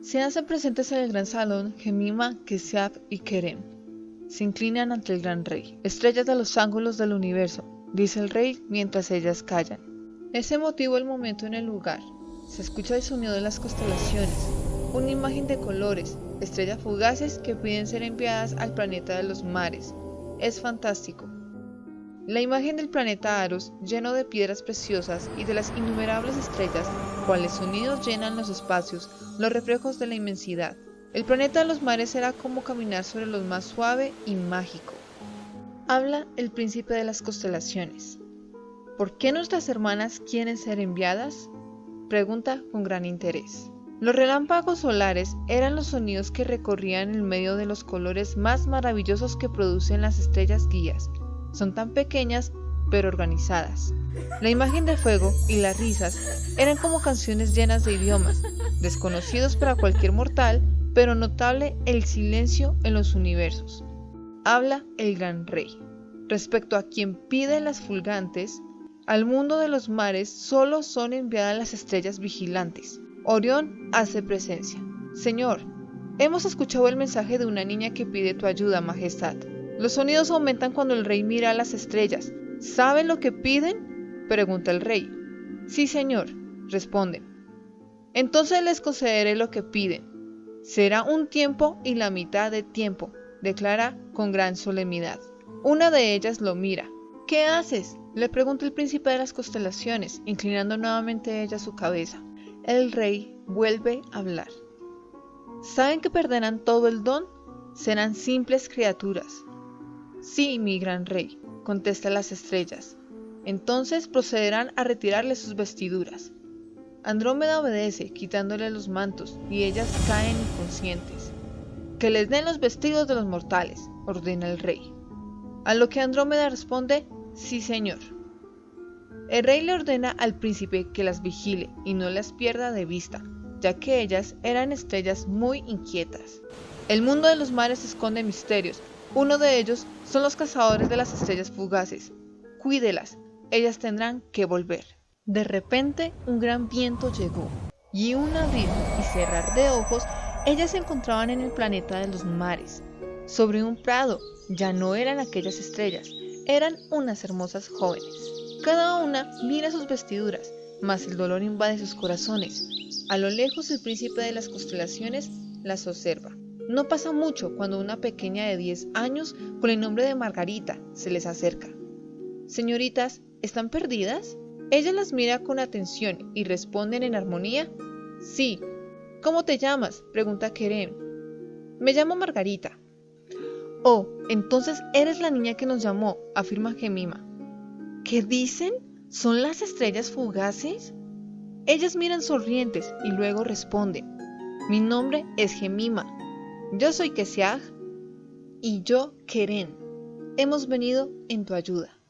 Se hacen presentes en el gran salón Gemima, Kesiab y Kerem. Se inclinan ante el gran rey. Estrellas de los ángulos del universo, dice el rey mientras ellas callan. Es emotivo el momento en el lugar. Se escucha el sonido de las constelaciones, una imagen de colores, estrellas fugaces que piden ser enviadas al planeta de los mares. Es fantástico. La imagen del planeta Aros, lleno de piedras preciosas y de las innumerables estrellas, cuales sonidos llenan los espacios, los reflejos de la inmensidad. El planeta de los mares será como caminar sobre lo más suave y mágico. Habla el príncipe de las constelaciones. ¿Por qué nuestras hermanas quieren ser enviadas? Pregunta con gran interés. Los relámpagos solares eran los sonidos que recorrían el medio de los colores más maravillosos que producen las estrellas guías. Son tan pequeñas pero organizadas. La imagen de fuego y las risas eran como canciones llenas de idiomas, desconocidos para cualquier mortal, pero notable el silencio en los universos. Habla el gran rey. Respecto a quien pide las fulgantes, al mundo de los mares solo son enviadas las estrellas vigilantes. Orión hace presencia. Señor, hemos escuchado el mensaje de una niña que pide tu ayuda, Majestad. Los sonidos aumentan cuando el rey mira a las estrellas. ¿Saben lo que piden? pregunta el rey. Sí, señor, responden. Entonces les concederé lo que piden. Será un tiempo y la mitad de tiempo, declara con gran solemnidad. Una de ellas lo mira. ¿Qué haces? Le pregunta el príncipe de las constelaciones, inclinando nuevamente ella su cabeza. El rey vuelve a hablar. ¿Saben que perderán todo el don? Serán simples criaturas. Sí, mi gran rey, contesta las estrellas. Entonces procederán a retirarle sus vestiduras. Andrómeda obedece, quitándole los mantos, y ellas caen inconscientes. Que les den los vestidos de los mortales, ordena el rey. A lo que Andrómeda responde, Sí, señor. El rey le ordena al príncipe que las vigile y no las pierda de vista, ya que ellas eran estrellas muy inquietas. El mundo de los mares esconde misterios. Uno de ellos son los cazadores de las estrellas fugaces. Cuídelas, ellas tendrán que volver. De repente, un gran viento llegó, y un abrir y cerrar de ojos, ellas se encontraban en el planeta de los mares, sobre un prado. Ya no eran aquellas estrellas, eran unas hermosas jóvenes. Cada una mira sus vestiduras, mas el dolor invade sus corazones. A lo lejos el príncipe de las constelaciones las observa. No pasa mucho cuando una pequeña de 10 años con el nombre de Margarita se les acerca. Señoritas, ¿están perdidas? Ella las mira con atención y responden en armonía. Sí. ¿Cómo te llamas? pregunta Kerem. Me llamo Margarita. Oh, entonces eres la niña que nos llamó, afirma Gemima. ¿Qué dicen? ¿Son las estrellas fugaces? Ellas miran sonrientes y luego responden. Mi nombre es Gemima. Yo soy Kesiag y yo Keren. Hemos venido en tu ayuda.